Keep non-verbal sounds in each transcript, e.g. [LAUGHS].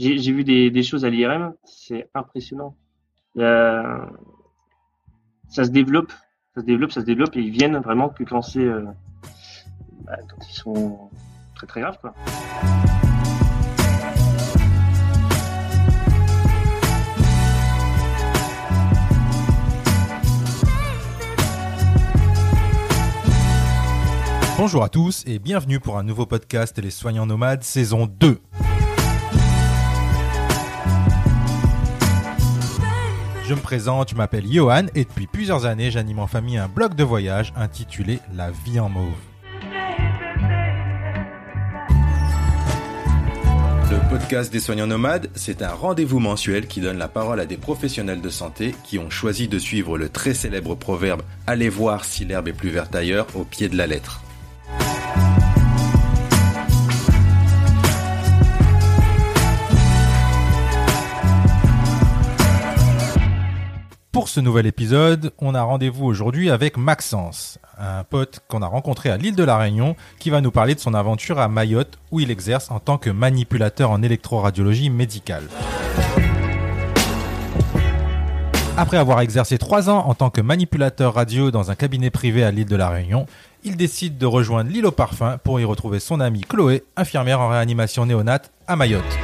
j'ai vu des, choses à l'IRM, c'est impressionnant. ça se développe, ça se développe, ça se développe et ils viennent vraiment que quand c'est euh, bah, quand ils sont très très graves quoi. Bonjour à tous et bienvenue pour un nouveau podcast Les Soignants Nomades saison 2. Je me présente, je m'appelle Johan et depuis plusieurs années j'anime en famille un blog de voyage intitulé La vie en mauve. Le podcast des soignants nomades, c'est un rendez-vous mensuel qui donne la parole à des professionnels de santé qui ont choisi de suivre le très célèbre proverbe Allez voir si l'herbe est plus verte ailleurs au pied de la lettre. Pour ce nouvel épisode, on a rendez-vous aujourd'hui avec Maxence, un pote qu'on a rencontré à l'île de la Réunion qui va nous parler de son aventure à Mayotte où il exerce en tant que manipulateur en électroradiologie médicale. Après avoir exercé trois ans en tant que manipulateur radio dans un cabinet privé à l'île de la Réunion, il décide de rejoindre l'île au parfum pour y retrouver son amie Chloé, infirmière en réanimation néonate à Mayotte.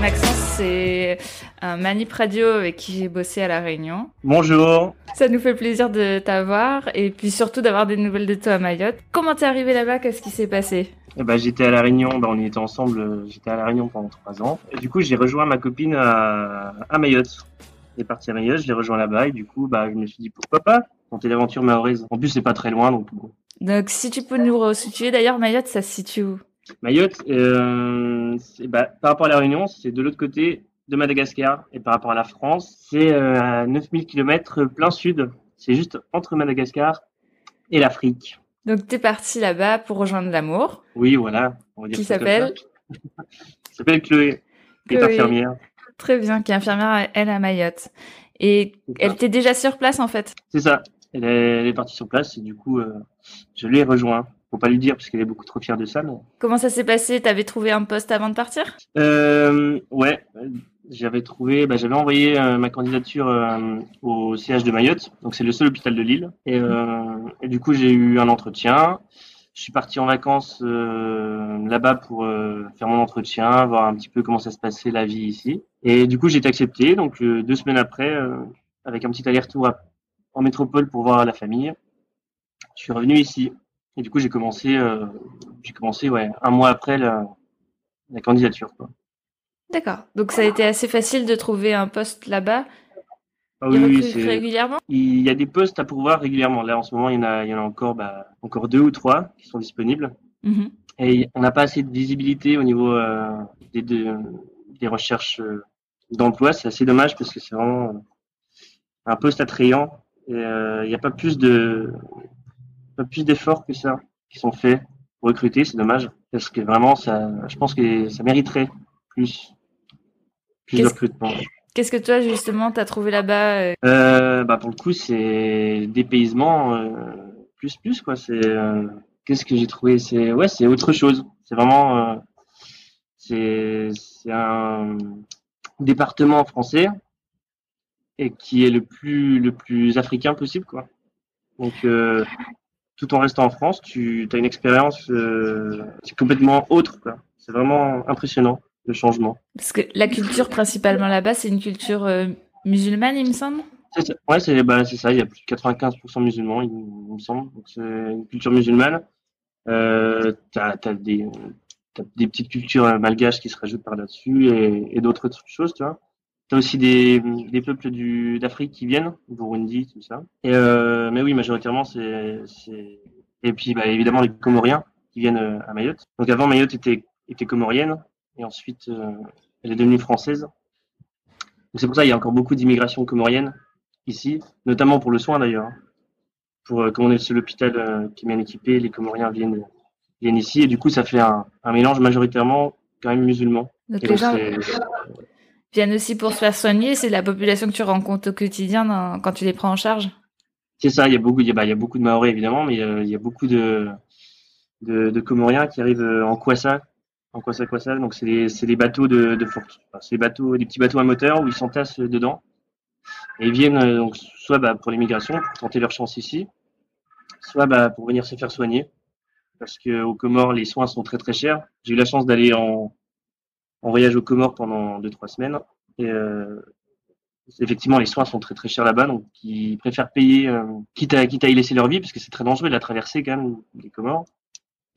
Maxence, c'est manip radio avec qui j'ai bossé à La Réunion. Bonjour. Ça nous fait plaisir de t'avoir et puis surtout d'avoir des nouvelles de toi à Mayotte. Comment t'es arrivé là-bas? Qu'est-ce qui s'est passé? Eh ben, J'étais à La Réunion, ben, on y était ensemble, j'étais à La Réunion pendant trois ans. Et du coup, j'ai rejoint ma copine à, à Mayotte. Elle est partie à Mayotte, je l'ai rejoint là-bas et du coup, bah, je me suis dit pourquoi pas tenter l'aventure mahoraise. En plus, c'est pas très loin donc Donc, si tu peux nous resituer, d'ailleurs, Mayotte, ça se situe où? Mayotte, euh, bah, par rapport à la Réunion, c'est de l'autre côté de Madagascar. Et par rapport à la France, c'est à 9000 km plein sud. C'est juste entre Madagascar et l'Afrique. Donc, tu es parti là-bas pour rejoindre l'amour. Oui, voilà. qui s'appelle [LAUGHS] s'appelle Chloé, qui est infirmière. Très bien, qui est infirmière, elle, à Mayotte. Et elle était déjà sur place, en fait C'est ça. Elle est, partie sur place et du coup, euh, je l'ai rejoint. Faut pas lui dire parce qu'elle est beaucoup trop fière de ça. Comment ça s'est passé? T'avais trouvé un poste avant de partir? Euh, Ouais, j'avais trouvé, bah, j'avais envoyé euh, ma candidature euh, au CH de Mayotte, donc c'est le seul hôpital de Lille. Et, euh, et du coup, j'ai eu un entretien. Je suis parti en vacances là-bas pour faire mon entretien, voir un petit peu comment ça se passait la vie ici. Et du coup, j'ai été accepté. Donc deux semaines après, avec un petit aller-retour en métropole pour voir la famille, je suis revenu ici. Et du coup, j'ai commencé, j'ai commencé ouais, un mois après la, la candidature. Quoi. D'accord. Donc ça a été assez facile de trouver un poste là-bas. Ah oui, régulièrement? Il y a des postes à pourvoir régulièrement. Là, en ce moment, il y en a, il y en a encore, bah, encore deux ou trois qui sont disponibles. Mm-hmm. Et on n'a pas assez de visibilité au niveau euh, des, des recherches euh, d'emploi. C'est assez dommage parce que c'est vraiment euh, un poste attrayant. Et il n'y a pas plus de, pas plus d'efforts que ça qui sont faits pour recruter. C'est dommage parce que vraiment, ça, je pense que ça mériterait plus Qu'est-ce que toi, justement, tu as trouvé là-bas euh? euh, bah, Pour le coup, c'est dépaysement euh, plus plus. quoi. C'est Qu'est-ce que j'ai trouvé? C'est ouais, c'est autre chose. C'est vraiment c'est un département français et qui est le plus le plus africain possible quoi. Donc tout en restant en France, tu as une expérience complètement autre quoi. C'est vraiment impressionnant changement. Parce que la culture principalement là-bas, c'est une culture euh, musulmane, il me semble? Ça. Ouais, c'est bah, ça. Il y a plus de 95% musulmans, il, me semble. C'est une culture musulmane. Euh, tu as, des, des petites cultures euh, malgaches qui se rajoutent par là-dessus et, et d'autres choses, tu vois. Tu as aussi des, des peuples d'Afrique qui viennent, Burundi, tout ça. Et, euh, mais oui, majoritairement, c'est. Et puis, bah, évidemment, les Comoriens qui viennent à Mayotte. Donc avant, Mayotte était, était comorienne et ensuite euh, elle est devenue française. C'est pour ça qu'il y a encore beaucoup d'immigration comorienne ici, notamment pour le soin d'ailleurs. Hein. Pour euh, comme on est le seul hôpital euh, qui est bien équipé, les Comoriens viennent viennent ici et du coup ça fait un, mélange majoritairement quand même musulman. Donc les gens viennent aussi pour se faire soigner, c'est la population que tu rencontres au quotidien quand tu les prends en charge. C'est ça, il y a beaucoup, il y a, bah, beaucoup de Maoris évidemment, mais il y a beaucoup de, de, de Comoriens qui arrivent en Kwassa, En quoi ça, quoi ça? Donc c'est des, des bateaux de, de c'est des bateaux, des petits bateaux à moteur où ils s'entassent dedans. Et ils viennent euh, donc soit bah, pour l'immigration, pour tenter leur chance ici, soit bah, pour venir se faire soigner. Parce que aux Comores, les soins sont très très chers. J'ai eu la chance d'aller en, en voyage aux Comores pendant deux trois semaines. Et euh, effectivement, les soins sont très très chers là-bas, donc ils préfèrent payer, euh, quitte, à, quitte à y laisser leur vie, parce que c'est très dangereux de la traverser quand même, les Comores.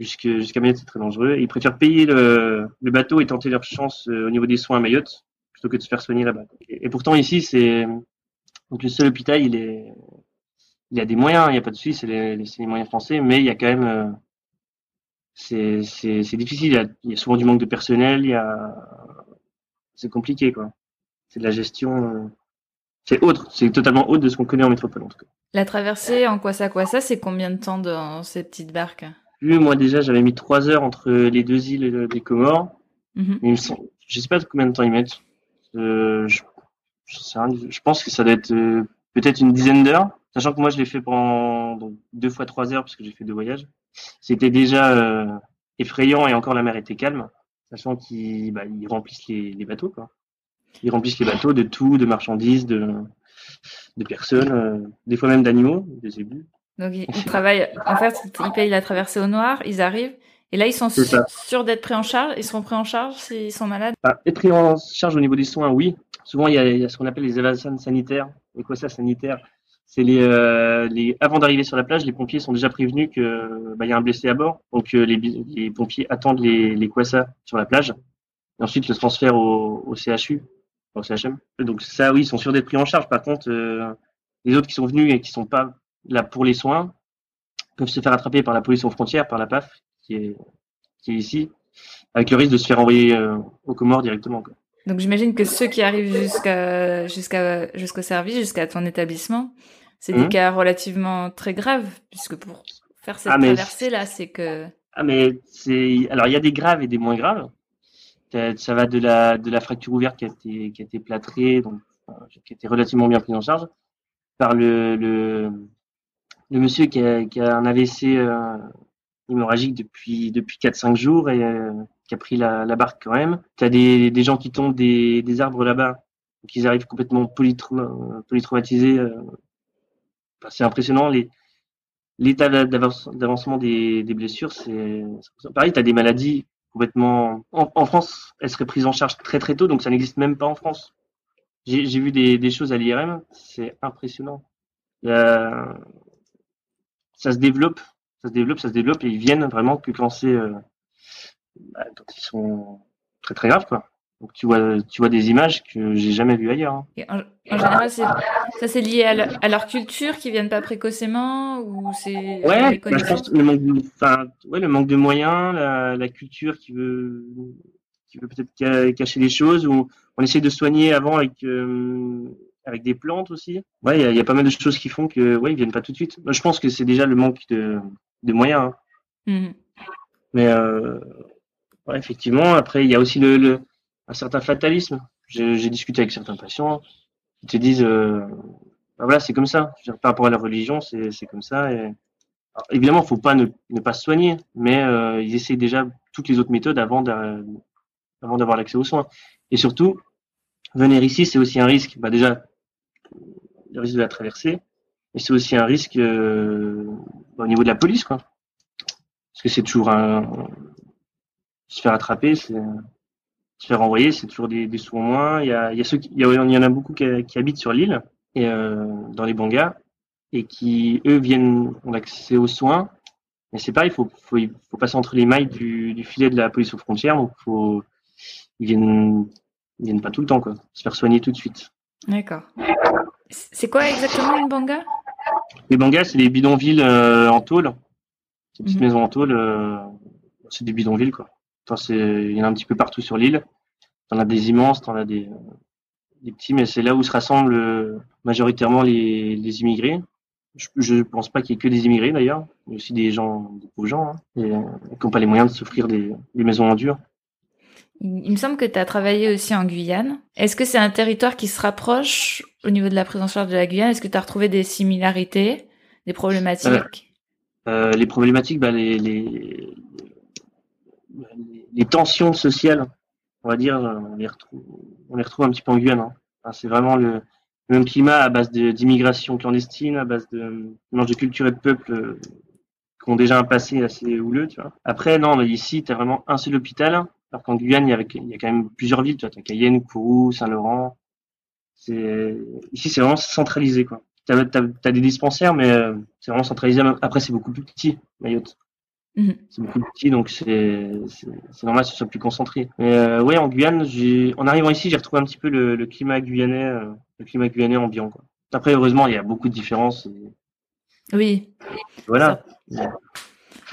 Jusqu'à Mayotte, c'est très dangereux. Ils préfèrent payer le, bateau et tenter leur chance euh, au niveau des soins à Mayotte, plutôt que de se faire soigner là-bas. Et, pourtant, ici, c'est le seul hôpital, il y a des moyens, il n'y a pas de souci, c'est les, moyens français, mais il y a quand même, euh, c'est difficile. Il y, a, souvent du manque de personnel, c'est compliqué quoi. C'est de la gestion, euh, c'est autre, c'est totalement autre de ce qu'on connaît en métropole en tout cas. La traversée en quoi ça quoi ça, c'est combien de temps dans ces petites barques? Moi déjà, j'avais mis trois heures entre les deux îles des Comores. Semble, je sais pas combien de temps ils mettent. Euh, je, pense que ça doit être euh, peut-être une dizaine d'heures, sachant que moi je l'ai fait pendant donc, deux fois trois heures parce que j'ai fait deux voyages. C'était déjà euh, effrayant et encore la mer était calme, sachant qu'ils bah, ils remplissent les, les bateaux quoi. Ils remplissent les bateaux de tout, de marchandises, de, de personnes, euh, des fois même d'animaux, des ébus. Donc ils, ils travaillent, en fait, ils payent la traversée au noir, ils arrivent, et là ils sont sûrs d'être pris en charge, ils seront pris en charge s'ils sont malades? Ah, être pris en charge au niveau des soins, oui. Souvent, il y a, il y a ce qu'on appelle les évasions sanitaires. Et quoi ça, sanitaire? C'est les, euh, les avant d'arriver sur la plage, les pompiers sont déjà prévenus que bah, il y a un blessé à bord. Donc euh, les, pompiers attendent les, les sur la plage. Et ensuite le transfert au, au CHU, au CHM. Donc ça, oui, ils sont sûrs d'être pris en charge. Par contre, euh, les autres qui sont venus et qui sont pas là pour les soins peuvent se faire attraper par la police aux frontières, par la PAF, qui est, qui est ici, avec le risque de se faire envoyer euh, aux Comores directement. Quoi. Donc j'imagine que ceux qui arrivent jusqu'à jusqu'à jusqu'au service, jusqu'à ton établissement, c'est des Mhm. cas relativement très graves, puisque pour faire cette Ah, traversée là, c'est que Ah mais c'est alors il y a des graves et des moins graves. Ça va de la de la fracture ouverte qui a été qui a été plâtrée donc qui a été relativement bien prise en charge par le le, le monsieur qui a, qui un AVC euh, hémorragique depuis depuis 4-5 jours et euh, qui a pris la, barque quand même. T'as des des gens qui tombent des des arbres là-bas ils arrivent complètement polytrauma- polytraumatisés. euh. C'est impressionnant les l'état d'avance- d'avancement des, des blessures, c'est pareil. Tu as des maladies complètement. En, France, elles seraient prises en charge très très tôt, donc ça n'existe même pas en France. J'ai vu des, des choses à l'IRM, c'est impressionnant. Il y a- Ça se développe, ça se développe, ça se développe, et ils viennent vraiment que quand c'est euh, bah, quand ils sont très très graves, quoi. Donc tu vois, tu vois des images que j'ai jamais vues ailleurs. hein. et en, en général, ça c'est lié à, leur- à leur culture qui viennent pas précocement ou c'est Ouais, bah, je connaissances? pense le manque de, enfin, ouais, le manque de moyens, la, la culture qui veut, qui veut peut-être ca- cacher les choses, ou on essaie de soigner avant avec, euh, avec des plantes aussi. Ouais, il y a, il y a pas mal de choses qui font que, ouais, ils viennent pas tout de suite. Moi, je pense que c'est déjà le manque de, de moyens. hein. Mhm. Mais euh, ouais, effectivement, après, il y a aussi le, le un certain fatalisme. J'ai discuté avec certains patients qui te disent, euh, bah voilà, c'est comme ça. Je veux dire, par rapport à la religion, c'est comme ça. Et... Alors, évidemment, faut pas ne, ne pas se soigner, mais euh, ils essayent déjà toutes les autres méthodes avant d'avoir l'accès aux soins. Et surtout, venir ici, c'est aussi un risque. Bah déjà, le risque de la traversée, et c'est aussi un risque euh, bah, au niveau de la police, quoi. Parce que c'est toujours un se faire attraper, se faire envoyer, c'est toujours des, des sous en moins. Il y a, il y a ceux il y, en a beaucoup qui, habitent sur l'île euh, dans les bangas et qui eux viennent ont accès aux soins. Mais c'est pareil, il faut, faut, faut passer entre les mailles du, du filet de la police aux frontières. Donc faut, ils viennent, ils viennent pas tout le temps quoi. Se faire soigner tout de suite. D'accord. C'est quoi exactement une banga? Les bangas, c'est des bidonvilles euh, en tôle, ces petites Mhm. maisons en tôle. euh, c'est des bidonvilles quoi. Enfin, il y en a un petit peu partout sur l'île. T'en as des immenses, t'en as des, des petits, mais c'est là où se rassemblent euh, majoritairement les, les immigrés. Je, je pense pas qu'il y ait que des immigrés d'ailleurs, mais aussi des gens, des pauvres gens, hein, et, qui n'ont pas les moyens de s'offrir des, des maisons en dur. Il me semble que tu as travaillé aussi en Guyane. Est-ce que c'est un territoire qui se rapproche au niveau de la prise en charge de la Guyane? Est-ce que tu as retrouvé des similarités, des problématiques? Euh, les problématiques, bah, les, les, les- tensions sociales, on va dire, on les retrouve, un petit peu en Guyane. Hein. C'est vraiment le, même climat à base d'immigration clandestine, à base de mélange de culture et de peuple euh, qui ont déjà un passé assez houleux. Après, non, ici, tu as vraiment un seul hôpital, alors qu'en Guyane, il y, a, il y a quand même plusieurs villes, tu vois, as Cayenne, Kourou, Saint-Laurent. Ici, c'est vraiment centralisé, quoi. T'as, as, as, des dispensaires, mais euh, c'est vraiment centralisé. Après, c'est beaucoup plus petit, Mayotte. Mmh. C'est beaucoup plus petit, donc c'est, normal que ce soit plus concentré. Mais euh, ouais, en Guyane, en arrivant ici, j'ai retrouvé un petit peu le, le climat guyanais, euh, le climat guyanais ambiant, quoi. Après, heureusement, il y a beaucoup de différences. Et... Oui. Voilà.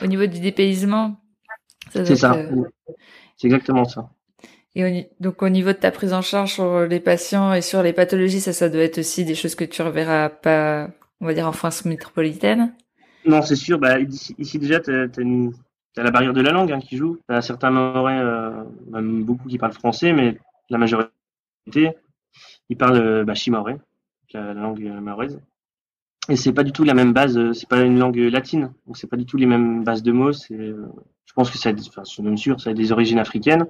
Au niveau du dépaysement. C'est ça. Euh... C'est exactement ça. Et au, donc au niveau de ta prise en charge sur les patients et sur les pathologies, ça, ça doit être aussi des choses que tu reverras pas, on va dire, en France métropolitaine? Non, c'est sûr. Bah, ici, ici déjà, tu as, la barrière de la langue hein, qui joue. Tu as certains Maorais, euh, même beaucoup qui parlent français, mais la majorité, ils parlent bah, chimaoré, la, la langue maoraise. Et c'est pas du tout la même base, c'est pas une langue latine, donc c'est pas du tout les mêmes bases de mots. C'est, je pense que ça, enfin, même sûr, ça a des origines africaines.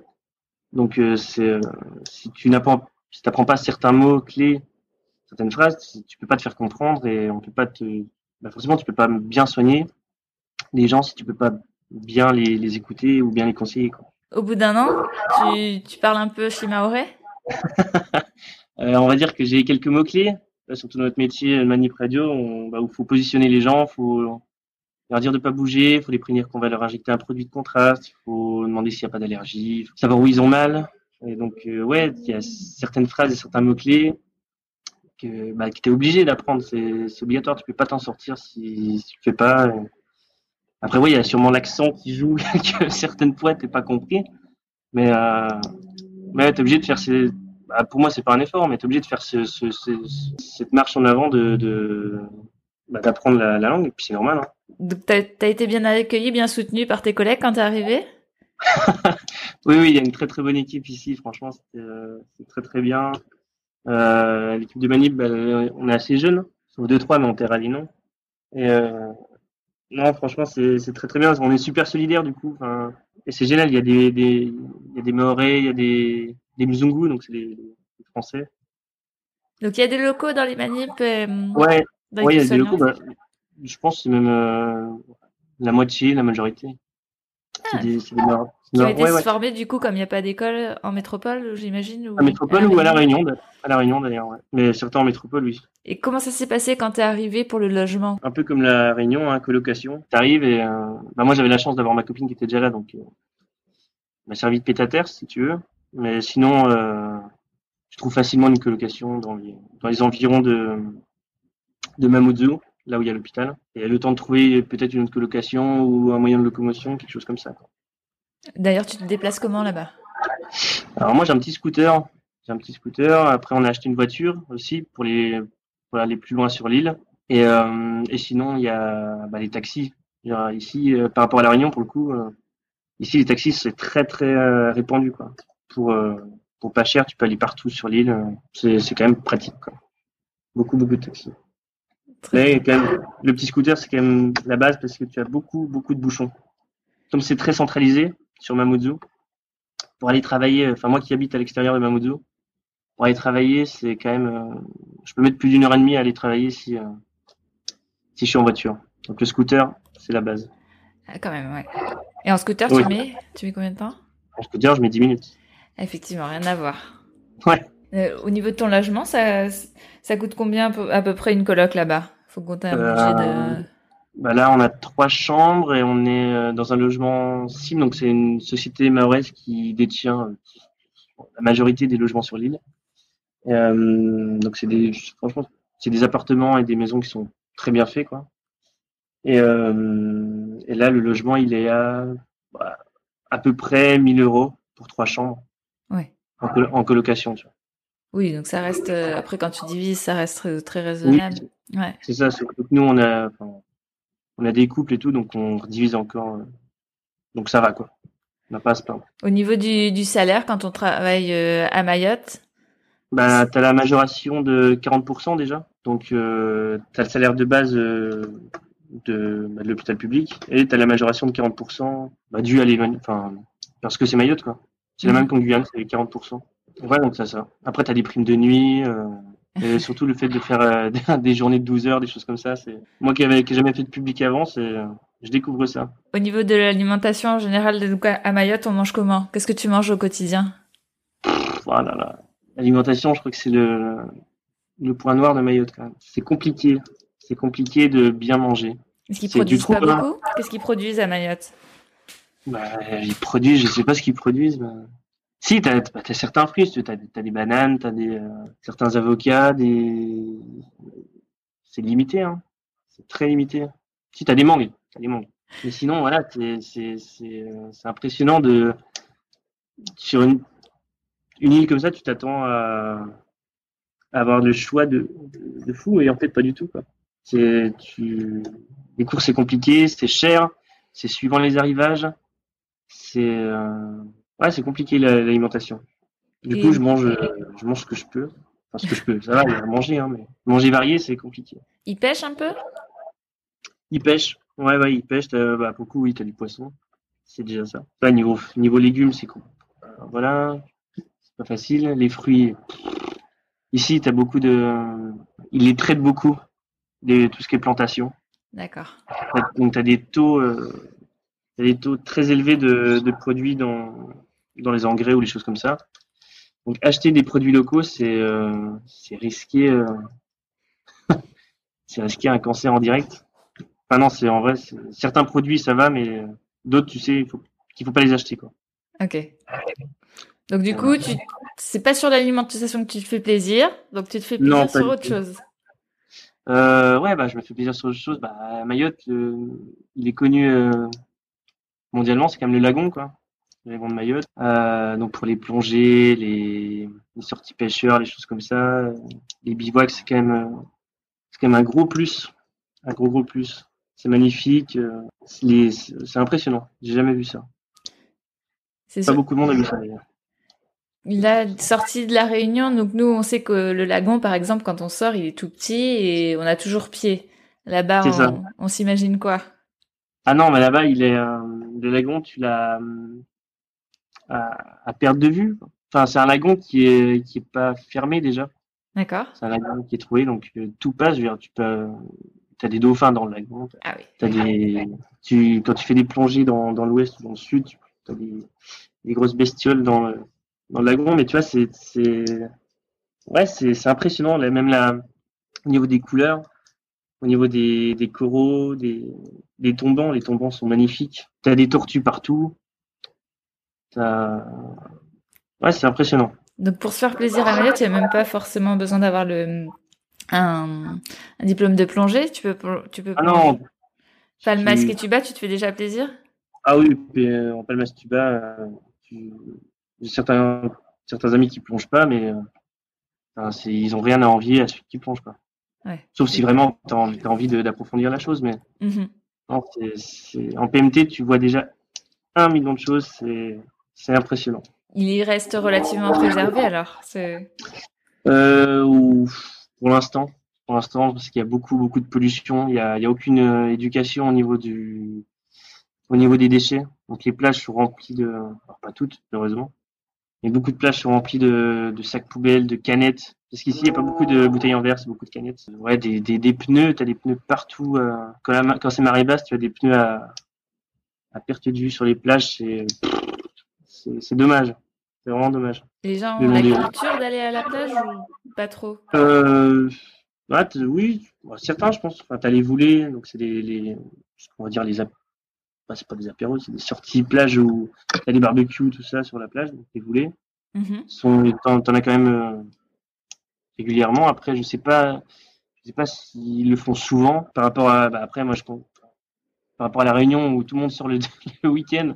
Donc euh, c'est, euh, si tu n'apprends, si t'apprends pas certains mots clés, certaines phrases, tu peux pas te faire comprendre et on peut pas te, bah forcément tu peux pas bien soigner les gens si tu peux pas bien les, les écouter ou bien les conseiller. Quoi. Au bout d'un an, tu, tu parles un peu shimaoré [LAUGHS] euh, On va dire que j'ai quelques mots clés surtout dans notre métier manip radio, on, bah, où faut positionner les gens, faut leur dire de pas bouger, il faut les prévenir qu'on va leur injecter un produit de contraste, il faut demander s'il n'y a pas d'allergie, savoir où ils ont mal. Et donc euh, ouais, il y a certaines phrases et certains mots clés que bah, que t'es obligé d'apprendre, c'est obligatoire, tu peux pas t'en sortir si, si tu fais pas. Après oui, il y a sûrement l'accent qui joue [LAUGHS] que certaines fois t'es pas compris, mais euh, mais t'es obligé de faire ces bah, pour moi, c'est pas un effort, mais tu es obligé de faire ce, ce, ce, cette marche en avant de, de bah, d'apprendre la, la, langue, et puis c'est normal. Hein. Donc, tu as, été bien accueilli, bien soutenu par tes collègues quand tu es arrivé? [LAUGHS] Oui, oui, il y a une très très bonne équipe ici, franchement, c'est euh, très très bien. Euh, L'équipe de Manip, bah, on est assez jeune, sauf deux trois, mais on t'est rallye, non Et euh, non, franchement, c'est très très bien. On est super solidaires du coup. Et c'est génial. Il y a des, des, il y a des Maorais, il y a des, des Mzungu, donc c'est les, les, Français. Donc il y a des locaux dans les manips. Euh, ouais, ouais, il y a des locaux. Bah, je pense que c'est même euh, la moitié, la majorité. Ah. Des, des Nord... Qui ont été ouais, formés du coup comme il n'y a pas d'école en métropole, j'imagine. Ou... En métropole ou à la Réunion, à la Réunion d'ailleurs, ouais. mais surtout en métropole, oui. Et comment ça s'est passé quand tu es arrivé pour le logement? Un peu comme la Réunion, hein, colocation. Tu arrives et euh, bah, moi j'avais la chance d'avoir ma copine qui était déjà là, donc euh, m'a servi de pétataire si tu veux. Mais sinon, euh, je trouve facilement une colocation dans les, dans les environs de, de Mamoudzou, là où il y a l'hôpital. Et le temps de trouver peut-être une autre colocation ou un moyen de locomotion, quelque chose comme ça. D'ailleurs, tu te déplaces comment là-bas? Alors moi, j'ai un petit scooter. J'ai un petit scooter. Après, on a acheté une voiture aussi pour les pour aller plus loin sur l'île. Et, euh, et sinon, il y a bah, les taxis. Ici, euh, par rapport à la Réunion, pour le coup, euh, ici les taxis c'est très très répandu quoi pour, euh, pour pas cher, tu peux aller partout sur l'île. C'est, c'est quand même pratique. Quoi. Beaucoup, beaucoup de taxis. Mais quand même, le petit scooter, c'est quand même la base parce que tu as beaucoup, beaucoup de bouchons. Comme c'est très centralisé sur Mamoudzou, pour aller travailler, enfin moi qui habite à l'extérieur de Mamoudzou, pour aller travailler, c'est quand même, euh, je peux mettre plus d'une heure et demie à aller travailler si, euh, si je suis en voiture. Donc le scooter, c'est la base. Ah, quand même, ouais. Et en scooter, oui. tu mets, tu mets combien de temps? En scooter, je mets 10 minutes. Effectivement, rien à voir. Ouais. Euh, au niveau de ton logement, ça, ça coûte combien à peu près une coloc là-bas? Faut compter un budget de. Bah là, on a trois chambres et on est euh, dans un logement cible. Donc, c'est une société maoraise qui détient euh, la majorité des logements sur l'île. Euh, donc, c'est des, franchement, c'est des appartements et des maisons qui sont très bien faits, quoi. Et, euh, et là, le logement, il est à bah, à peu près 1000 euros pour trois chambres. En, col en, colocation, tu vois. Oui, donc ça reste, euh, après quand tu divises, ça reste très, très raisonnable. Oui, ouais. C'est ça, surtout que nous, on a, on a des couples et tout, donc on divise encore. Euh, donc ça va, quoi. On n'a pas à se plaindre. Au niveau du, du salaire, quand on travaille euh, à Mayotte? Bah, Tu as la majoration de 40% déjà. Donc, tu as le salaire de base de, bah, de l'hôpital public et tu as la majoration de 40% bah, dû à l'événement. Enfin, parce que c'est Mayotte, quoi. C'est la même qu'en Guyane, c'est 40%. Ouais, donc ça, ça. Après, t'as des primes de nuit, euh, et [LAUGHS] surtout le fait de faire euh, [LAUGHS] des journées de 12 heures, des choses comme ça. C'est moi qui n'avais jamais fait de public avant, c'est euh, je découvre ça. Au niveau de l'alimentation en général, donc à Mayotte, on mange comment? Qu'est-ce que tu manges au quotidien? Voilà, là. L'alimentation, je crois que c'est le le point noir de Mayotte quand même. C'est compliqué. C'est compliqué de bien manger. Est-ce qu'ils produisent pas beaucoup? Qu'est-ce qu'ils produisent à Mayotte? Bah, ils produisent, je sais pas ce qu'ils produisent. Si, bah, t'as certains fruits, tu as, des bananes, t'as des euh, certains avocats, des. C'est limité, hein. C'est très limité. Si t'as des mangues, t'as des mangues. Mais sinon, voilà, euh, c'est impressionnant de sur une une île comme ça, tu t'attends à, avoir le choix de, de fou et en fait pas du tout quoi. Tu les courses c'est compliqué, c'est cher, c'est suivant les arrivages. C'est euh, ouais, c'est compliqué la- l'alimentation. Du Et- coup, je mange, euh, je mange ce que je peux. Enfin, ce que je peux, ça va, il y a à manger, hein, mais manger varié, c'est compliqué. Ils pêchent un peu? Ils pêchent, ouais, ouais, ils pêchent. t'as- bah, beaucoup, oui, t'as du poisson, c'est déjà ça. Là, niveau niveau légumes, c'est cool. Euh, voilà, c'est pas facile. Les fruits, ici, t'as beaucoup de, ils les traitent beaucoup, des, tout ce qui est plantation. D'accord. Donc, tu as des taux, euh, t'as des taux très élevés de, de produits dans, dans les engrais ou les choses comme ça. Donc, acheter des produits locaux, c'est euh, risqué. euh, [LAUGHS] c'est risqué un cancer en direct. Enfin, non, c'est en vrai, certains produits, ça va, mais euh, d'autres, tu sais, il faut, qu'il faut pas les acheter, quoi. Ok. Donc du coup, tu... c'est pas sur l'alimentation que tu te fais plaisir, donc tu te fais plaisir Non, sur autre chose. Euh, ouais, bah, je me fais plaisir sur autre chose. Bah, Mayotte, euh, il est connu euh, mondialement, c'est quand même le lagon, quoi. Le lagon de Mayotte. Euh, donc pour les plongées, les, les sorties pêcheurs, les choses comme ça, euh, les bivouacs, c'est quand même, euh, c'est quand même un gros plus, un gros gros plus. C'est magnifique, c'est impressionnant. J'ai jamais vu ça. C'est Pas sûr. beaucoup de monde a vu ça d'ailleurs. La sortie de la Réunion, donc nous, on sait que le lagon, par exemple, quand on sort, il est tout petit et on a toujours pied. Là-bas, on s'imagine quoi? Ah non, mais là-bas, il est euh, le lagon, tu l'as euh, à, à perte de vue. Enfin, c'est un lagon qui est qui est pas fermé déjà. D'accord C'est un lagon qui est trouvé, donc euh, tout passe. Je veux dire, tu peux, t'as des dauphins dans le lagon. Ah oui. T'as des, tu, quand tu fais des plongées dans, dans l'ouest ou dans le sud, tu as des, des grosses bestioles dans le, dans le lagon. Mais tu vois, c'est, ouais, c'est, impressionnant. Là, même là, au niveau des couleurs, au niveau des, des coraux, des, des tombants, les tombants sont magnifiques. T'as des tortues partout. T'as, ouais, c'est impressionnant. Donc pour se faire plaisir à Mayotte, il n'y a même pas forcément besoin d'avoir le un, un diplôme de plongée. Tu peux tu peux Ah non. Palmas tu- et tuba, tu te fais déjà plaisir? Ah oui, puis, euh, en Palmas Tuba, euh, tu- j'ai certains, certains amis qui plongent pas, mais euh, ils ont rien à envier à ceux qui plongent. Quoi. Ouais. Sauf si vraiment tu as envie, d'approfondir la chose. Mais Mhm. non, c'est- en PMT, tu vois déjà un million de choses, c'est impressionnant. Il reste relativement préservé alors. Euh, ou- pour l'instant, pour l'instant, parce qu'il y a beaucoup, beaucoup de pollution. Il y a, aucune euh, éducation au niveau du, au niveau des déchets. Donc les plages sont remplies de, alors, pas toutes, heureusement, mais beaucoup de plages sont remplies de, de sacs poubelles, de canettes. Parce qu'ici, il n'y a pas beaucoup de bouteilles en verre, c'est beaucoup de canettes. Ouais, des, des, des pneus, t'as des pneus partout. euh, quand, la ma- quand c'est marée basse, tu as des pneus à, à perte de vue sur les plages. C'est, dommage. C'est vraiment dommage. les gens ont la culture d'aller à la plage ou pas trop? Euh, ouais, oui, certains, je pense. Enfin, t'as les voulées, donc c'est les, les, on va dire les, bah, c'est pas des apéros, c'est des sorties plage où t'as des barbecues, tout ça sur la plage, donc les voulées. Mhm. Sont, t'en, as quand même euh, régulièrement. Après, je sais pas, je sais pas s'ils le font souvent par rapport à. Bah, après, moi, je pense par rapport à la Réunion où tout le monde sort le, [LAUGHS] le week-end,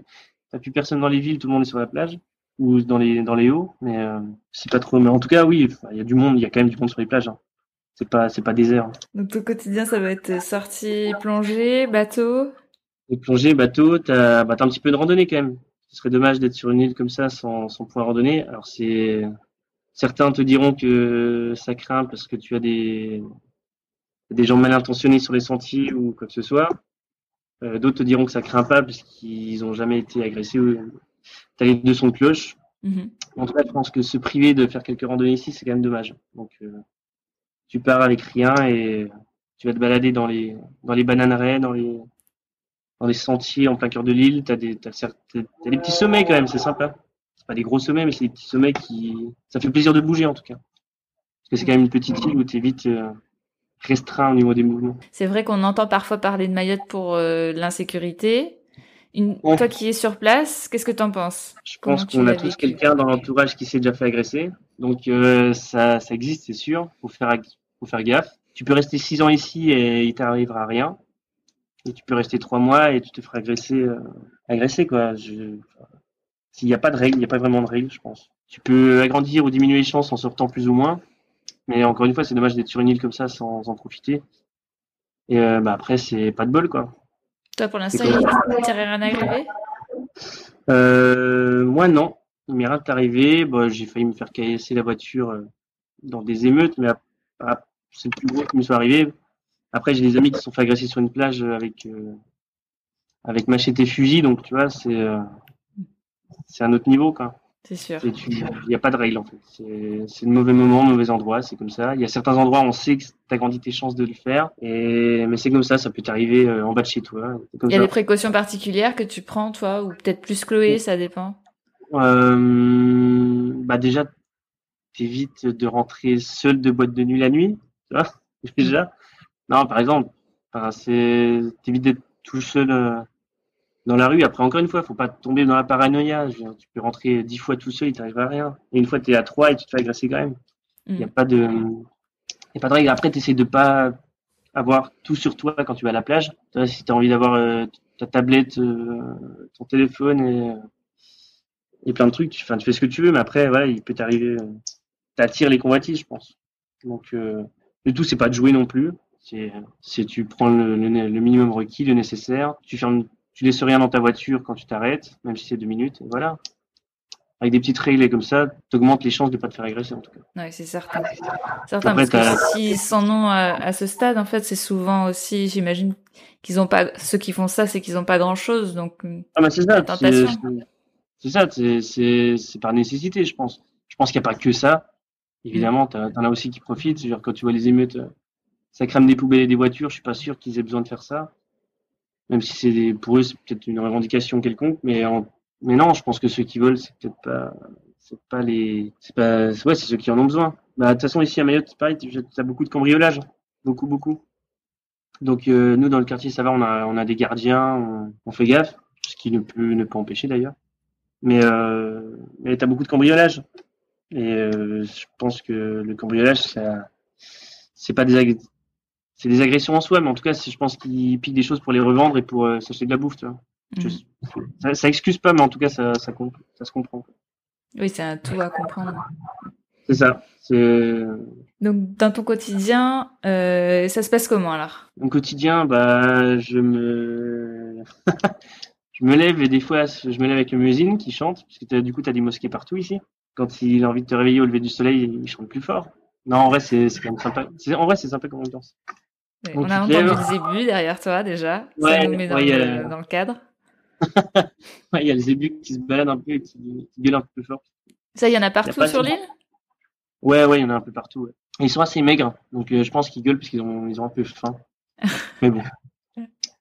t'as plus personne dans les villes, tout le monde est sur la plage ou dans les dans les hauts, mais euh, c'est pas trop. Mais en tout cas, oui, il y a du monde, il y a quand même du monde sur les plages. hein. C'est pas c'est pas désert. Donc ton quotidien, ça va être sortie, plongée, bateau? Les plongées, bateau, t'as bah, t'as un petit peu de randonnée quand même. Ce serait dommage d'être sur une île comme ça sans, sans pouvoir randonner. Alors c'est certains te diront que ça craint parce que tu as des des gens mal intentionnés sur les sentiers ou quoi que ce soit. Euh, D'autres te diront que ça craint pas parce qu'ils ont jamais été agressés ou- as les deux sons de cloche. Mhm. En tout cas, je pense que se priver de faire quelques randonnées ici, c'est quand même dommage. Donc, euh, tu pars avec rien et tu vas te balader dans les dans les bananeraies, dans les dans les sentiers en plein cœur de l'île. T'as des t'as, certes- t'as des petits sommets quand même, c'est sympa. C'est pas des gros sommets, mais c'est des petits sommets qui ça fait plaisir de bouger en tout cas. Parce que c'est quand même une petite île où t'es vite euh, restreint au niveau des mouvements. C'est vrai qu'on entend parfois parler de Mayotte pour euh, l'insécurité. Une... Ouais. Toi qui es sur place, qu'est-ce que t'en penses? Je pense tu qu'on a tous quelqu'un dans l'entourage qui s'est déjà fait agresser. Donc euh, ça, ça existe, c'est sûr. Faut faire, faut faire gaffe. Tu peux rester six ans ici et il t'arrivera rien. Et tu peux rester trois mois et tu te feras agresser, euh, agresser quoi. Je... S'il n'y a pas de règles, il n'y a pas vraiment de règles, je pense. Tu peux agrandir ou diminuer les chances en sortant plus ou moins. Mais encore une fois, c'est dommage d'être sur une île comme ça sans en profiter. Et euh, bah après, c'est pas de bol quoi. Toi pour l'instant, il t'est rien arrivé Euh, moi, non. Il m'est rien arrivé. Bon, j'ai failli me faire caillasser la voiture euh, dans des émeutes, mais c'est le plus gros qui me soit arrivé. Après, j'ai des amis qui se sont fait agresser sur une plage avec euh, avec machette et fusil, donc tu vois, c'est euh, c'est un autre niveau, quoi. C'est sûr. Il n'y a pas de règle, en fait. C'est c'est le mauvais moment, mauvais endroit, c'est comme ça. Il y a certains endroits où on sait que tu as grandi tes chances de le faire, et mais c'est comme ça, ça peut t'arriver euh, en bas de chez toi. Il y a ça. des précautions particulières que tu prends, toi, ou peut-être plus Chloé, ça dépend? Euh, bah déjà, t'évites de rentrer seul de boîte de nuit la nuit, tu vois, [LAUGHS] déjà. Non, par exemple, enfin, c'est t'évites d'être tout seul euh, dans la rue. Après, encore une fois, faut pas tomber dans la paranoïa. Je veux dire, tu peux rentrer dix fois tout seul, il t'arrivera rien. Et une fois, t'es à trois et tu te fais agresser quand même. Il y a Mm. pas de, y a pas de règle. Après, t'essayes de pas avoir tout sur toi quand tu vas à la plage. Tu si t'as envie d'avoir euh, ta tablette, euh, ton téléphone et, et plein de trucs, tu, tu fais ce que tu veux, mais après, voilà, il peut t'arriver, euh, t'attires les convoitises, je pense. Donc, le tout, c'est pas de jouer non plus. C'est, c'est tu prends le, le, le minimum requis, le nécessaire. Tu fermes, tu laisses rien dans ta voiture quand tu t'arrêtes, même si c'est deux minutes, et voilà. Avec des petites règles comme ça, t'augmentes les chances de pas te faire agresser, en tout cas. Ouais, c'est certain. Certain, Après, parce que s'ils s'en ont à, à ce stade, en fait, c'est souvent aussi, j'imagine, qu'ils ont pas, ceux qui font ça, c'est qu'ils ont pas grand chose, donc, mm, Ah bah c'est ça, c'est ça, c'est- par nécessité, je pense. Je pense qu'il n'y a pas que ça. Évidemment, t'as- t'en as aussi qui profitent. C'est-à-dire quand tu vois les émeutes, euh, ça crame des poubelles et des voitures. Je suis pas sûr qu'ils aient besoin de faire ça, même si c'est pour eux c'est peut-être une revendication quelconque. Mais mais non, je pense que ceux qui veulent, c'est peut-être pas, les, c'est pas, ouais, c'est ceux qui en ont besoin. Bah de toute façon ici à Mayotte, c'est pareil, tu as beaucoup de cambriolage, beaucoup beaucoup. Donc euh, nous dans le quartier ça va, on a on a des gardiens, on, fait gaffe, ce qui ne peut ne pas empêcher d'ailleurs. Mais euh, mais t'as beaucoup de cambriolage et euh, je pense que le cambriolage c'est pas des c'est des agressions en soi, mais en tout cas je pense qu'ils piquent des choses pour les revendre et pour euh, s'acheter de la bouffe, tu vois. Je- mm. ça, ça excuse pas, mais en tout cas ça ça, comp- ça se comprend. oui, c'est un tout à comprendre. C'est ça. Donc, dans ton quotidien, euh, ça se passe comment alors? Mon quotidien, bah, je me, [LAUGHS] je me lève et des fois, je me lève avec le muezzin qui chante, parce que du coup, tu as des mosquées partout ici. Quand il a envie de te réveiller au lever du soleil, il chante plus fort. Non, en vrai, c'est quand même sympa. En vrai, c'est sympa comme ambiance. On a entendu le zébus derrière toi déjà. ça nous met dans, ouais, a le, le- dans le cadre. [LAUGHS] Ouais, Il y a les ébus qui se baladent un peu et qui, qui gueulent un peu fort. Ça, il y en a partout sur l'île? Ouais, ouais, il y en a un peu partout. ouais. Ils sont assez maigres, donc euh, je pense qu'ils gueulent parce qu'ils ont, ils ont un peu faim. [LAUGHS] Mais bon.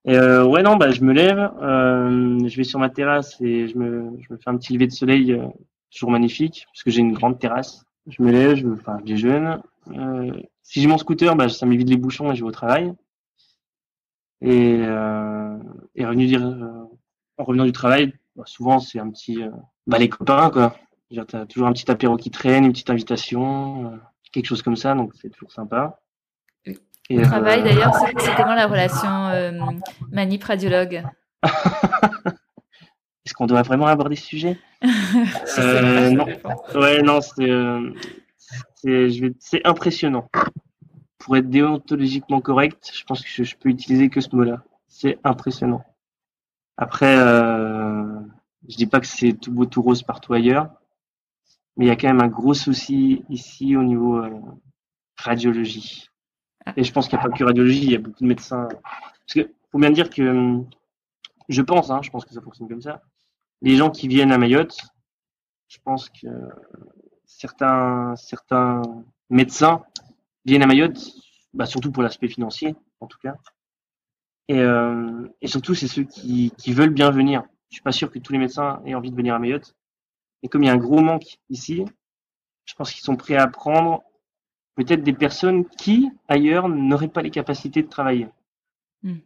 Et euh, ouais, non, bah, je me lève, euh, je vais sur ma terrasse et je me, je me fais un petit lever de soleil, toujours magnifique, parce que j'ai une grande terrasse. Je me lève, je, me, enfin, je déjeune. Si j'ai mon scooter, bah, ça m'évite les bouchons et je vais au travail. Et, euh, et revenu dire, euh, en revenant du travail, bah, souvent c'est un petit, euh, bah, les copains, quoi. T'as toujours un petit apéro qui traîne, une petite invitation, euh, quelque chose comme ça, donc c'est toujours sympa. Et, Au travail d'ailleurs, c'est comment la relation euh, manip-radiologue? Est-ce qu'on devrait vraiment aborder ce sujet? [LAUGHS] Euh, non. Ouais, non, c'est euh, c'est impressionnant. Pour être déontologiquement correct, je pense que je, je peux utiliser que ce mot-là. C'est impressionnant. Après, euh, je dis pas que c'est tout beau tout rose partout ailleurs, mais il y a quand même un gros souci ici au niveau euh, radiologie. Ah. Et je pense qu'il n'y a pas que radiologie, il y a beaucoup de médecins. Parce que faut bien dire que je pense, hein, je pense que ça fonctionne comme ça. les gens qui viennent à Mayotte, je pense que certains, certains médecins viennent à Mayotte, bah, surtout pour l'aspect financier, en tout cas. Et, euh, et surtout, c'est ceux qui, qui veulent bien venir. Je suis pas sûr que tous les médecins aient envie de venir à Mayotte. Et comme il y a un gros manque ici, je pense qu'ils sont prêts à prendre peut-être des personnes qui, ailleurs, n'auraient pas les capacités de travailler. Hmm.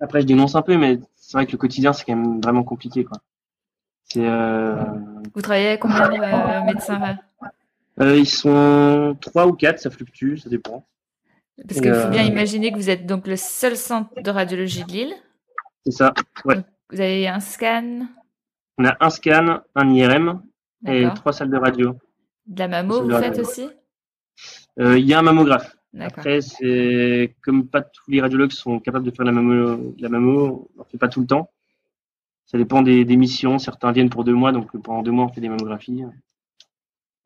Après, je dénonce un peu, mais c'est vrai que le quotidien, c'est quand même vraiment compliqué. Quoi. C'est, euh, Vous travaillez avec combien de euh, médecins euh, ils sont trois ou quatre, ça fluctue, ça dépend. Parce qu'il faut bien imaginer que vous êtes donc le seul centre de radiologie de Lille. C'est ça. Ouais. Donc, vous avez un scan, On a un scan, un IRM et trois salles de radio. De la mammo, vous faites aussi? Euh, Il y a un mammographe. D'accord. Après, c'est comme pas tous les radiologues sont capables de faire la mammo, la mammo, on en fait pas tout le temps. Ça dépend des, des missions. Certains viennent pour deux mois, donc pendant deux mois, on fait des mammographies.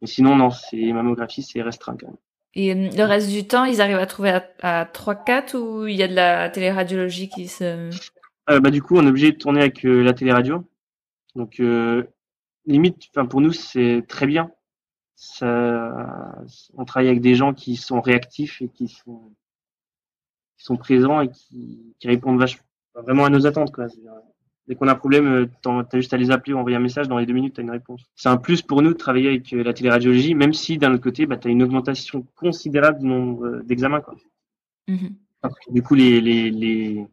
Mais sinon, non, c'est mammographies, c'est restreint quand même. Et euh, le reste du temps, ils arrivent à trouver à, à 3-4 ou il y a de la téléradiologie qui se... Euh, bah, du coup, on est obligé de tourner avec euh, la téléradio. Donc, euh, limite, enfin, pour nous, c'est très bien. Ça, on travaille avec des gens qui sont réactifs et qui sont, qui sont présents et qui, qui répondent vachement, vraiment à nos attentes, quoi. Dès qu'on a un problème, euh, t'as juste à les appeler ou envoyer un message, dans les deux minutes, t'as une réponse. C'est un plus pour nous de travailler avec euh, la téléradiologie, même si d'un autre côté, bah, t'as une augmentation considérable du nombre euh, d'examens, quoi. Mhm. Parce que du coup, les, les, les,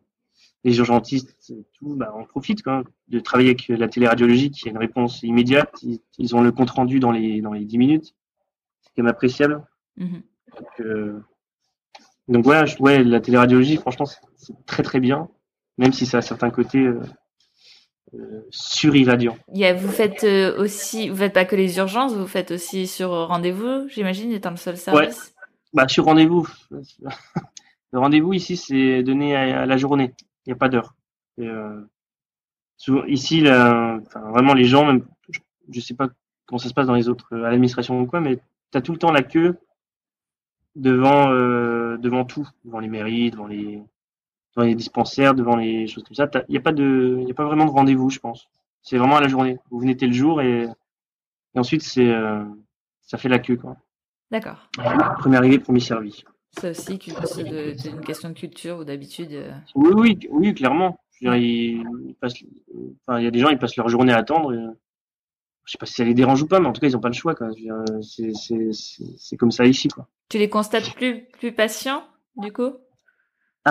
les urgentistes, tout, bah, on profite quand même de travailler avec la téléradiologie qui a une réponse immédiate. Ils, ils ont le compte rendu dans les, dans les 10 minutes. C'est quand même appréciable. Mhm. Donc, euh, donc voilà, je- ouais, la téléradiologie, franchement, c'est- c'est très très bien, même si ça a certains côtés euh, euh, surirradiants. Il y a- vous faites euh, aussi, vous faites pas que les urgences, vous faites aussi sur rendez-vous, j'imagine, étant le seul service. Bah, sur rendez-vous. [LAUGHS] Le rendez-vous ici, c'est donné à, la journée. Il n'y a pas d'heure. Euh, ici, là, enfin, vraiment, les gens, même, je, je sais pas comment ça se passe dans les autres, euh, à l'administration ou quoi, mais tu as tout le temps la queue devant, euh, devant tout, devant les mairies, devant les, devant les dispensaires, devant les choses comme ça. Il n'y a pas de, il y a pas vraiment de rendez-vous, je pense. C'est vraiment à la journée. Vous venez tel jour et, et ensuite, c'est, euh, ça fait la queue, quoi. D'accord. Premier arrivé, premier servi. Ça aussi, c'est une question de culture ou d'habitude. euh? Oui, oui, oui, clairement. Je veux dire, ils, ils passent, enfin, il y a des gens, ils passent leur journée à attendre. et, je sais pas si ça les dérange ou pas, mais en tout cas, ils ont pas le choix. C'est, c'est comme ça ici, quoi. Tu les constates plus, plus patients, du coup?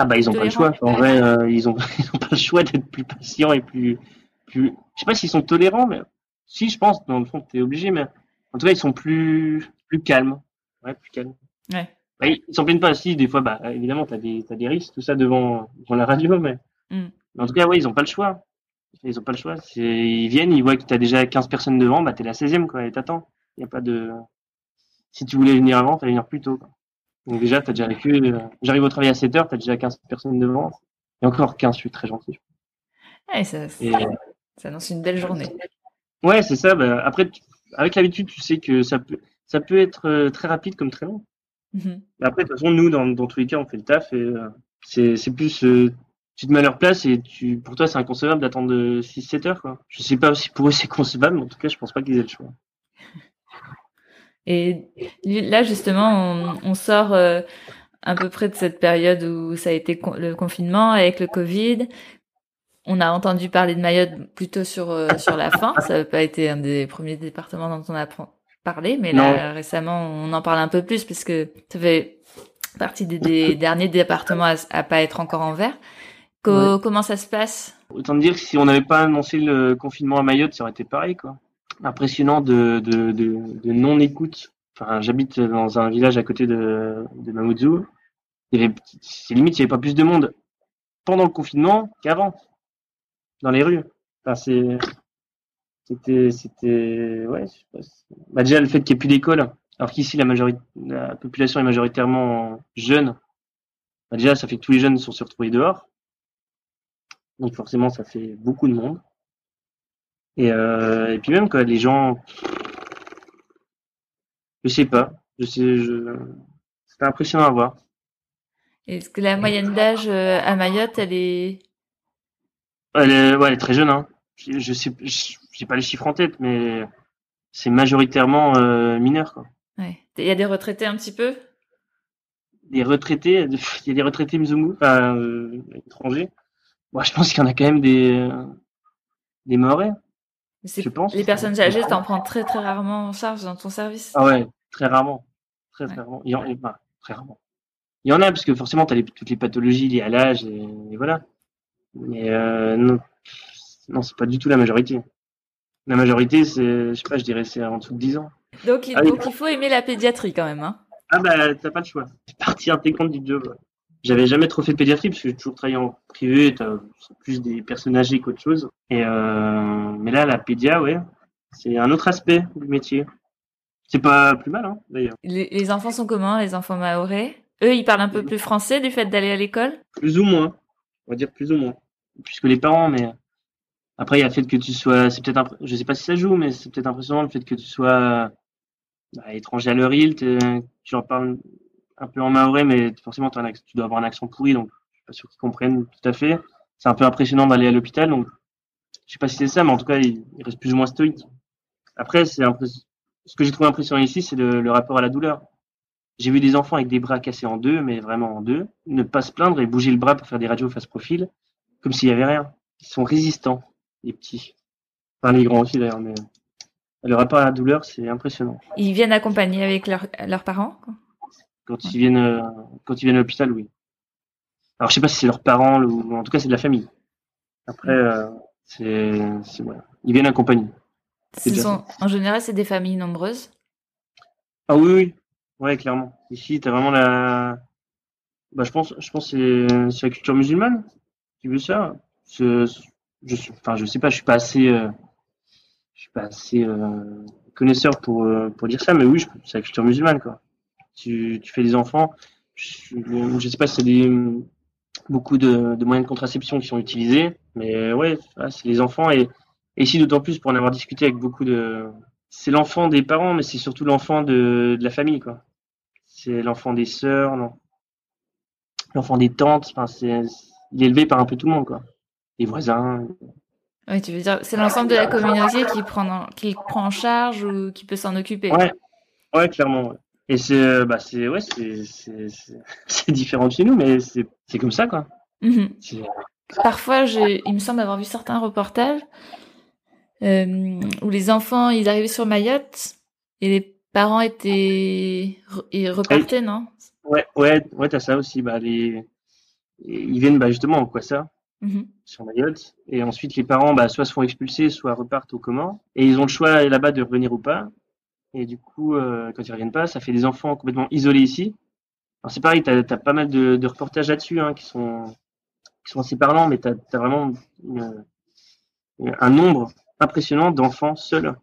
Ah bah, ils ont pas le choix. En vrai, euh, ils ont, [LAUGHS] ils ont pas le choix d'être plus patients et plus, plus. Je sais pas s'ils sont tolérants, mais si, je pense. Dans le fond, t'es obligé, mais en tout cas, ils sont plus, plus calmes. Ouais, plus calmes. Ouais. Bah, ils s'en plaignent pas. Si, des fois, bah, évidemment, t'as des, t'as des risques, tout ça devant, devant la radio, mais. Mm. mais en tout cas, ouais, ils ont pas le choix. Ils ont pas le choix. Ils viennent, ils voient que t'as déjà 15 personnes devant, bah, t'es la 16e, quoi, et t'attends. Y a pas de, si tu voulais venir avant, fallait venir plus tôt, quoi. Donc déjà, t'as déjà la queue, euh, j'arrive au travail à 7 heures, t'as déjà 15 personnes devant. Et encore 15, je suis très gentil. Ouais, ça, Et, ça annonce une belle journée. ouais, c'est ça, bah, après, tu- avec l'habitude, tu sais que ça peut, ça peut être euh, très rapide comme très long. Mais après, de toute façon, nous, dans, dans tous les cas, on fait le taf et euh, c'est, plus, euh, tu te mets à leur place et tu, pour toi, c'est inconcevable d'attendre 6-7 heures, quoi. Je sais pas si pour eux c'est concevable, mais en tout cas, je pense pas qu'ils aient le choix. Et là, justement, on, on sort euh, à peu près de cette période où ça a été con- le confinement avec le Covid. On a entendu parler de Mayotte plutôt sur euh, sur la fin. Ça n'a pas été un des premiers départements dont on a parlé, mais là récemment, on en parle un peu plus parce que ça fait partie des, des derniers départements à, à pas être encore en vert. Co- Comment ça se passe? Autant dire que si on n'avait pas annoncé le confinement à Mayotte, ça aurait été pareil, quoi. Impressionnant de, de, de, de non-écoute. Enfin, j'habite dans un village à côté de, de Mamoudzou. C'est limite, il n'y avait pas plus de monde pendant le confinement qu'avant. Dans les rues. Enfin, c'était, c'était, ouais, bah, déjà, le fait qu'il n'y ait plus d'école, alors qu'ici, la majorité, la population est majoritairement jeune. Bah, déjà, ça fait que tous les jeunes sont se retrouvés dehors. Donc forcément, ça fait beaucoup de monde. Et, euh, et puis même quoi, les gens, je sais pas, je sais, je, c'était impressionnant à voir. Est-ce que la moyenne d'âge euh, à Mayotte, elle est? Elle est, ouais, elle est très jeune, hein. Je, je sais, j'ai pas les chiffres en tête, mais c'est majoritairement euh, mineur. Quoi. Ouais. Il y a des retraités un petit peu? Des retraités, [LAUGHS] il y a des retraités Mzungu, enfin, euh, étrangers. Moi, je pense qu'il y en a quand même des, des Maorais. Je pense. Les personnes âgées, t'en prends très très rarement en charge dans ton service Ah ouais, très rarement. Très, très rarement. Il y en, enfin, très rarement. Il y en a, parce que forcément, tu as toutes les pathologies liées à l'âge, et, voilà. Mais euh, non, non c'est pas du tout la majorité. La majorité, c'est, je sais pas, je dirais c'est en dessous de 10 ans. Donc, il, donc il faut aimer la pédiatrie quand même. Hein. Ah bah, t'as pas le choix. C'est partie intégrante du job. J'avais jamais trop fait de pédiatrie parce que j'ai toujours travaillé en privé, t'as plus des personnes âgées qu'autre chose. Et euh, mais là, la pédia, ouais, c'est un autre aspect du métier. C'est pas plus mal, hein, d'ailleurs. Les, les, enfants sont comment, les enfants maorais Eux, ils parlent un peu plus français du fait d'aller à l'école? Plus ou moins, on va dire plus ou moins. Puisque les parents, mais après, il y a le fait que tu sois, c'est peut-être, je sais pas si ça joue, mais c'est peut-être impressionnant le fait que tu sois bah, étranger à leur île, tu leur parles un peu en maoré, mais forcément, tu dois avoir un accent pourri, donc je suis pas sûr qu'ils comprennent tout à fait. C'est un peu impressionnant d'aller à l'hôpital, donc je sais pas si c'est ça, mais en tout cas, il, reste plus ou moins stoïque. Après, c'est ce que j'ai trouvé impressionnant ici, c'est le, le, rapport à la douleur. J'ai vu des enfants avec des bras cassés en deux, mais vraiment en deux, ne pas se plaindre et bouger le bras pour faire des radios face profil, comme s'il y avait rien. Ils sont résistants les petits. Enfin, les grands aussi d'ailleurs, mais le rapport à la douleur, c'est impressionnant. Ils viennent accompagner avec leurs parents Quand ils viennent, euh, quand ils viennent à l'hôpital, oui. Alors, je sais pas si c'est leurs parents ou en tout cas c'est de la famille. Après, euh, c'est, voilà. Ils viennent accompagner. Sont, en général, c'est des familles nombreuses? Ah oui, oui, ouais, clairement. Ici, t'as vraiment la. Bah, je pense, je pense, c'est, c'est la culture musulmane qui veut ça je suis, enfin, je sais pas, je suis pas assez, euh, je suis pas assez euh, connaisseur pour pour dire ça, mais oui, c'est la culture musulmane quoi. Tu, tu fais des enfants, je, je sais pas si c'est des beaucoup de, de, moyens de contraception qui sont utilisés, mais ouais, c'est les enfants et, et ici d'autant plus pour en avoir discuté avec beaucoup de, c'est l'enfant des parents, mais c'est surtout l'enfant de, de la famille quoi. C'est l'enfant des sœurs, l'enfant des tantes, enfin c'est, il est élevé par un peu tout le monde quoi les voisins. Oui, tu veux dire, c'est l'ensemble de la communauté qui prend, qui prend en charge ou qui peut s'en occuper. Ouais, ouais, clairement. Et c'est, euh, bah, c'est, ouais, c'est, [LAUGHS] différent de chez nous, mais c'est, comme ça, quoi. Mhm. Parfois, je, il me semble avoir vu certains reportages euh, où les enfants, ils arrivaient sur Mayotte et les parents étaient, ils repartaient, non? Ouais, ouais, ouais, t'as ça aussi. Bah, les, ils viennent, bah, justement, quoi ça Mmh sur Mayotte. Et ensuite, les parents, bah, soit se font expulser, soit repartent au comment. Et ils ont le choix là-bas de revenir ou pas. Et du coup, euh, quand ils reviennent pas, ça fait des enfants complètement isolés ici. Alors c'est pareil, tu as, pas mal de, de reportages là-dessus hein, qui, sont, qui sont assez parlants, mais tu as, vraiment un nombre impressionnant d'enfants seuls.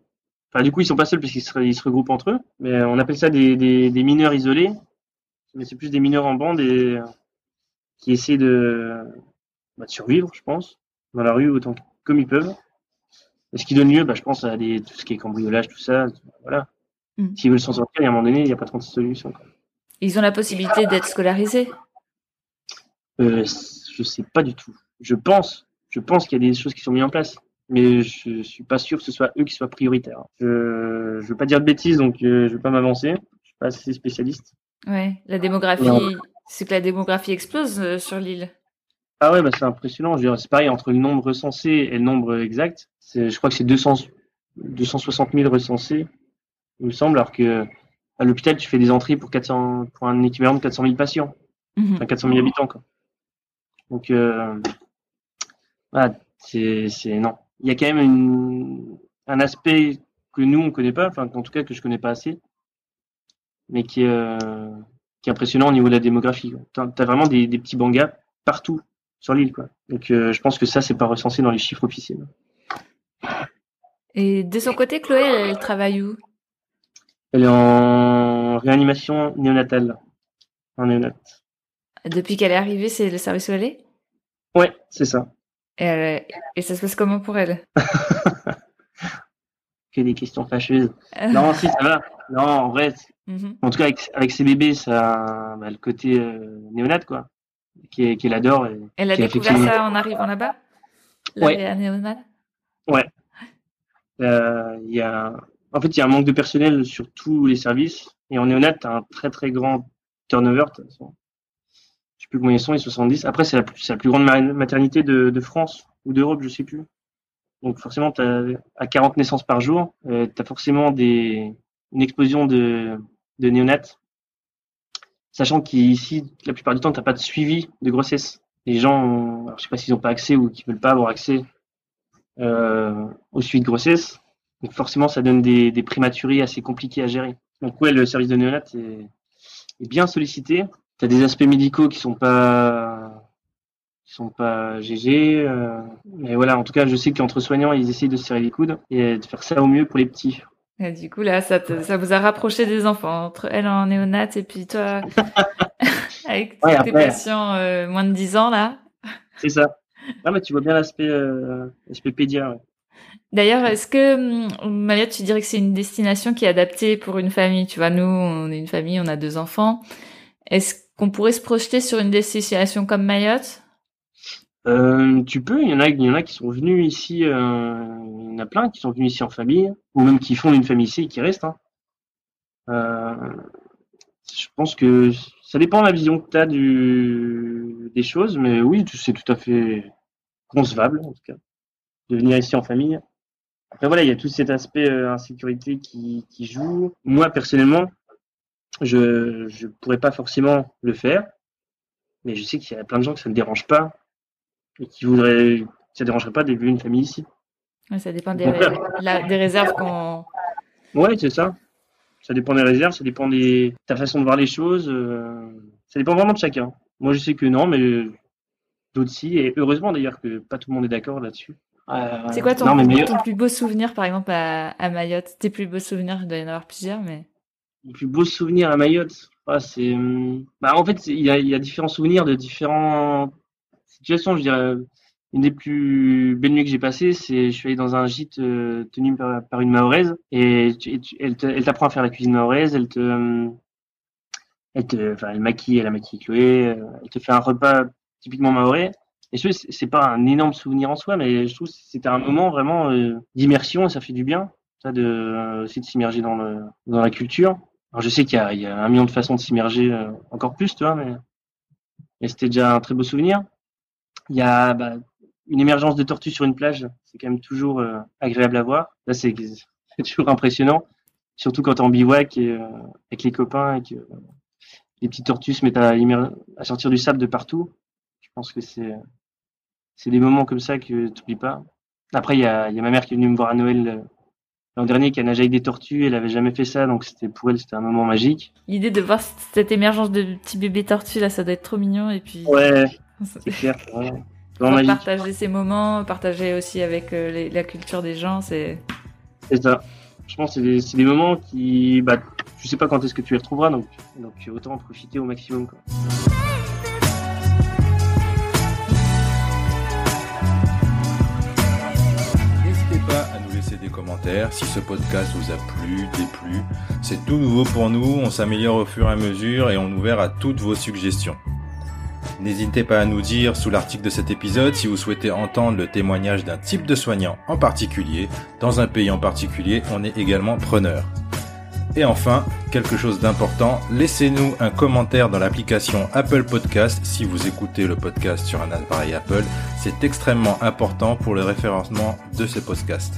Enfin, du coup, ils sont pas seuls parce qu'ils se, ils se regroupent entre eux, mais on appelle ça des, des, des mineurs isolés. Mais c'est plus des mineurs en bande et qui essaient de, bah, de survivre, je pense, dans la rue autant comme ils peuvent. Et ce qui donne lieu, bah, je pense, à des, tout ce qui est cambriolage, tout ça. Voilà. Mm. S'ils veulent s'en sortir, à un moment donné, il n'y a pas trop de solution. Ils ont la possibilité d'être scolarisés? Euh, Je sais pas du tout. Je pense, je pense qu'il y a des choses qui sont mises en place, mais je suis pas sûr que ce soit eux qui soient prioritaires. Je ne veux pas dire de bêtises, donc euh, je ne veux pas m'avancer. Je suis pas assez spécialiste. Ouais, la démographie, c'est que la démographie explose euh, sur l'île. Ah ouais, bah c'est impressionnant. C'est pareil entre le nombre recensé et le nombre exact. Je crois que c'est 200, 260 000 recensés, il me semble, alors que à l'hôpital, tu fais des entrées pour, 400, pour un équivalent de 400 000 patients, mhm. enfin 400 000 habitants. Quoi. Donc, euh, c'est, c'est non. Il y a quand même une, un aspect que nous on connaît pas, enfin en tout cas que je connais pas assez, mais qui est, euh, qui est impressionnant au niveau de la démographie. Tu as, vraiment des, des petits bangas partout sur l'île. Quoi. Donc euh, je pense que ça, c'est pas recensé dans les chiffres officiels. Et de son côté, Chloé, elle, travaille où? Elle est en réanimation néonatale. En néonat. Depuis qu'elle est arrivée, c'est le service où elle est? Ouais, c'est ça. Et, Et, ça se passe comment pour elle? [LAUGHS] Que des questions fâcheuses. non, si, ça va. Non, en vrai, [LAUGHS] mhm. en tout cas, avec, avec ses bébés, ça bah, le côté euh, néonat, quoi qu'elle adore. Elle a découvert ça en arrivant là-bas? Ouais. À Ouais. Euh, il y a, en fait, il y a un manque de personnel sur tous les services. Et en néonat, tu as un très très grand turnover. Je sais plus combien ils sont, les 70. Après, c'est la, plus, grande maternité de, France ou d'Europe, je sais plus. Donc forcément, as, à 40 naissances par jour, euh, tu as forcément des, une explosion de, de néonates. Sachant qu'ici, la plupart du temps, tu pas de suivi de grossesse. Les gens, alors, je sais pas s'ils n'ont pas accès ou qu'ils veulent pas avoir accès euh, au suivi de grossesse. Donc forcément, ça donne des, des prématurés assez compliqués à gérer. Donc ouais, le service de néonat est, est bien sollicité. Tu as des aspects médicaux qui sont pas qui sont pas GG. Euh, mais voilà, en tout cas, je sais qu'entre soignants, ils essayent de se serrer les coudes et de faire ça au mieux pour les petits. Et du coup, là, ça, ça vous a rapproché des enfants, entre elle en néonat et puis toi, [LAUGHS] avec tes patients euh, moins de 10 ans, là. C'est ça. Ah, mais tu vois bien l'aspect euh, pédia. D'ailleurs, est-ce que hum, Mayotte, tu dirais que c'est une destination qui est adaptée pour une famille? Tu vois, nous, on est une famille, on a deux enfants. Est-ce qu'on pourrait se projeter sur une destination comme Mayotte? Euh, tu peux, il y en a, il y en a qui sont venus ici, euh, il y en a plein qui sont venus ici en famille, ou même qui font une famille ici et qui restent. Hein. Euh, je pense que ça dépend de la vision que tu as des choses, mais oui, c'est tout à fait concevable, en tout cas, de venir ici en famille. Après, voilà, il y a tout cet aspect insécurité qui, qui joue. Moi, personnellement, je ne pourrais pas forcément le faire, mais je sais qu'il y a plein de gens que ça ne dérange pas et qui voudraient, ça dérangerait pas d'élever une famille ici. ça dépend des, des réserves qu'on. Ouais, c'est ça. Ça dépend des réserves, ça dépend de ta façon de voir les choses. Euh, ça dépend vraiment de chacun. Moi, je sais que non, mais d'autres si. Et heureusement d'ailleurs que pas tout le monde est d'accord là-dessus. Euh, c'est quoi ton, ton, plus beau souvenir, par exemple, à, Mayotte? Tes plus beaux souvenirs, il doit y en avoir plusieurs, mais. Mon plus beau souvenir à Mayotte, ah, c'est. Hum, bah, en fait, il y a, y a différents souvenirs de différents situation, je dirais, une des plus belles nuits que j'ai passées, c'est je suis allé dans un gîte euh, tenu par, une mahoraise et elle t'apprend à faire la cuisine mahoraise, elle te, euh, elle te, enfin, elle maquille, elle a maquillé Chloé, euh, elle te fait un repas typiquement mahorais. Et je c'est pas un énorme souvenir en soi, mais je trouve que c'était un moment vraiment d'immersion et ça fait du bien, ça de aussi de s'immerger dans la culture. Alors je sais qu'il y, a, un million de façons de s'immerger encore plus, tu mais, c'était déjà un très beau souvenir. Il y a bah, une émergence de tortues sur une plage, c'est quand même toujours euh, agréable à voir. Là, c'est toujours impressionnant, surtout quand tu es en bivouac et, euh, avec les copains et que euh, les petites tortues se mettent à, sortir du sable de partout. Je pense que c'est c'est des moments comme ça que tu n'oublies pas. Après, il y a, y a, ma mère qui est venue me voir à Noël l'an dernier qui a nagé avec des tortues. Elle avait jamais fait ça, donc c'était pour elle c'était un moment magique. L'idée de voir cette émergence de petits bébés tortues là, ça doit être trop mignon et puis. Ouais, [LAUGHS] c'est clair. partager ces moments, partager aussi avec euh, la culture des gens, c'est. C'est ça. Je pense que c'est des, moments qui, bah, tu sais pas quand est-ce que tu les retrouveras, donc, donc autant en profiter au maximum. Quoi. Des commentaires si ce podcast vous a plu, déplu. C'est tout nouveau pour nous, on s'améliore au fur et à mesure et on est ouvert à toutes vos suggestions. N'hésitez pas à nous dire sous l'article de cet épisode si vous souhaitez entendre le témoignage d'un type de soignant en particulier. Dans un pays en particulier, on est également preneur. Et enfin, quelque chose d'important, laissez-nous un commentaire dans l'application Apple Podcast si vous écoutez le podcast sur un appareil Apple. C'est extrêmement important pour le référencement de ce podcast.